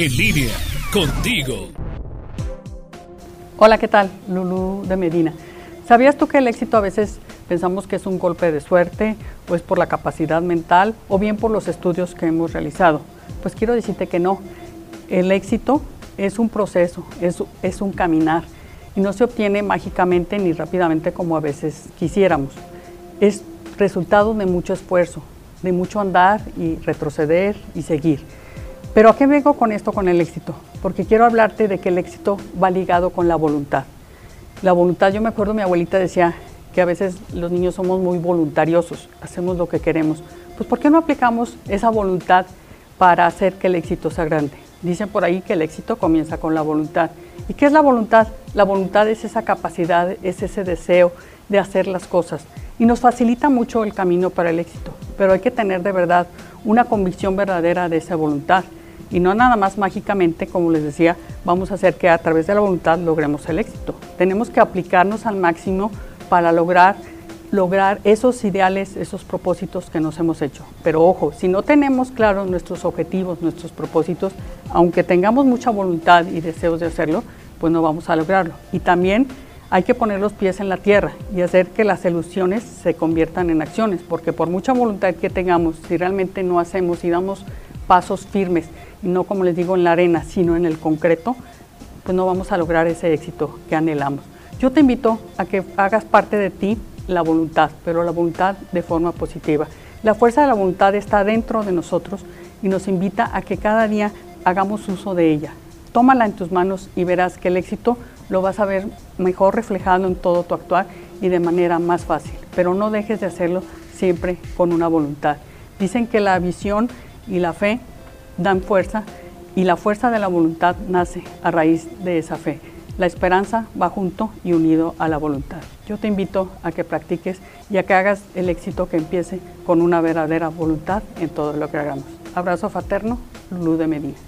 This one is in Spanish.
En línea, contigo. Hola, ¿qué tal? Lulu de Medina. ¿Sabías tú que el éxito a veces pensamos que es un golpe de suerte o es por la capacidad mental o bien por los estudios que hemos realizado? Pues quiero decirte que no. El éxito es un proceso, es, es un caminar y no se obtiene mágicamente ni rápidamente como a veces quisiéramos. Es resultado de mucho esfuerzo, de mucho andar y retroceder y seguir. Pero ¿a qué vengo con esto, con el éxito? Porque quiero hablarte de que el éxito va ligado con la voluntad. La voluntad, yo me acuerdo, mi abuelita decía que a veces los niños somos muy voluntariosos, hacemos lo que queremos. Pues ¿por qué no aplicamos esa voluntad para hacer que el éxito sea grande? Dicen por ahí que el éxito comienza con la voluntad. ¿Y qué es la voluntad? La voluntad es esa capacidad, es ese deseo de hacer las cosas y nos facilita mucho el camino para el éxito, pero hay que tener de verdad una convicción verdadera de esa voluntad y no nada más mágicamente, como les decía, vamos a hacer que a través de la voluntad logremos el éxito. Tenemos que aplicarnos al máximo para lograr lograr esos ideales, esos propósitos que nos hemos hecho. Pero ojo, si no tenemos claros nuestros objetivos, nuestros propósitos, aunque tengamos mucha voluntad y deseos de hacerlo, pues no vamos a lograrlo. Y también hay que poner los pies en la tierra y hacer que las ilusiones se conviertan en acciones, porque por mucha voluntad que tengamos, si realmente no hacemos y damos pasos firmes, y no como les digo en la arena, sino en el concreto, pues no vamos a lograr ese éxito que anhelamos. Yo te invito a que hagas parte de ti la voluntad, pero la voluntad de forma positiva. La fuerza de la voluntad está dentro de nosotros y nos invita a que cada día hagamos uso de ella. Tómala en tus manos y verás que el éxito lo vas a ver mejor reflejado en todo tu actuar y de manera más fácil. Pero no dejes de hacerlo siempre con una voluntad. Dicen que la visión y la fe dan fuerza y la fuerza de la voluntad nace a raíz de esa fe. La esperanza va junto y unido a la voluntad. Yo te invito a que practiques y a que hagas el éxito que empiece con una verdadera voluntad en todo lo que hagamos. Abrazo fraterno, Luz de Medina.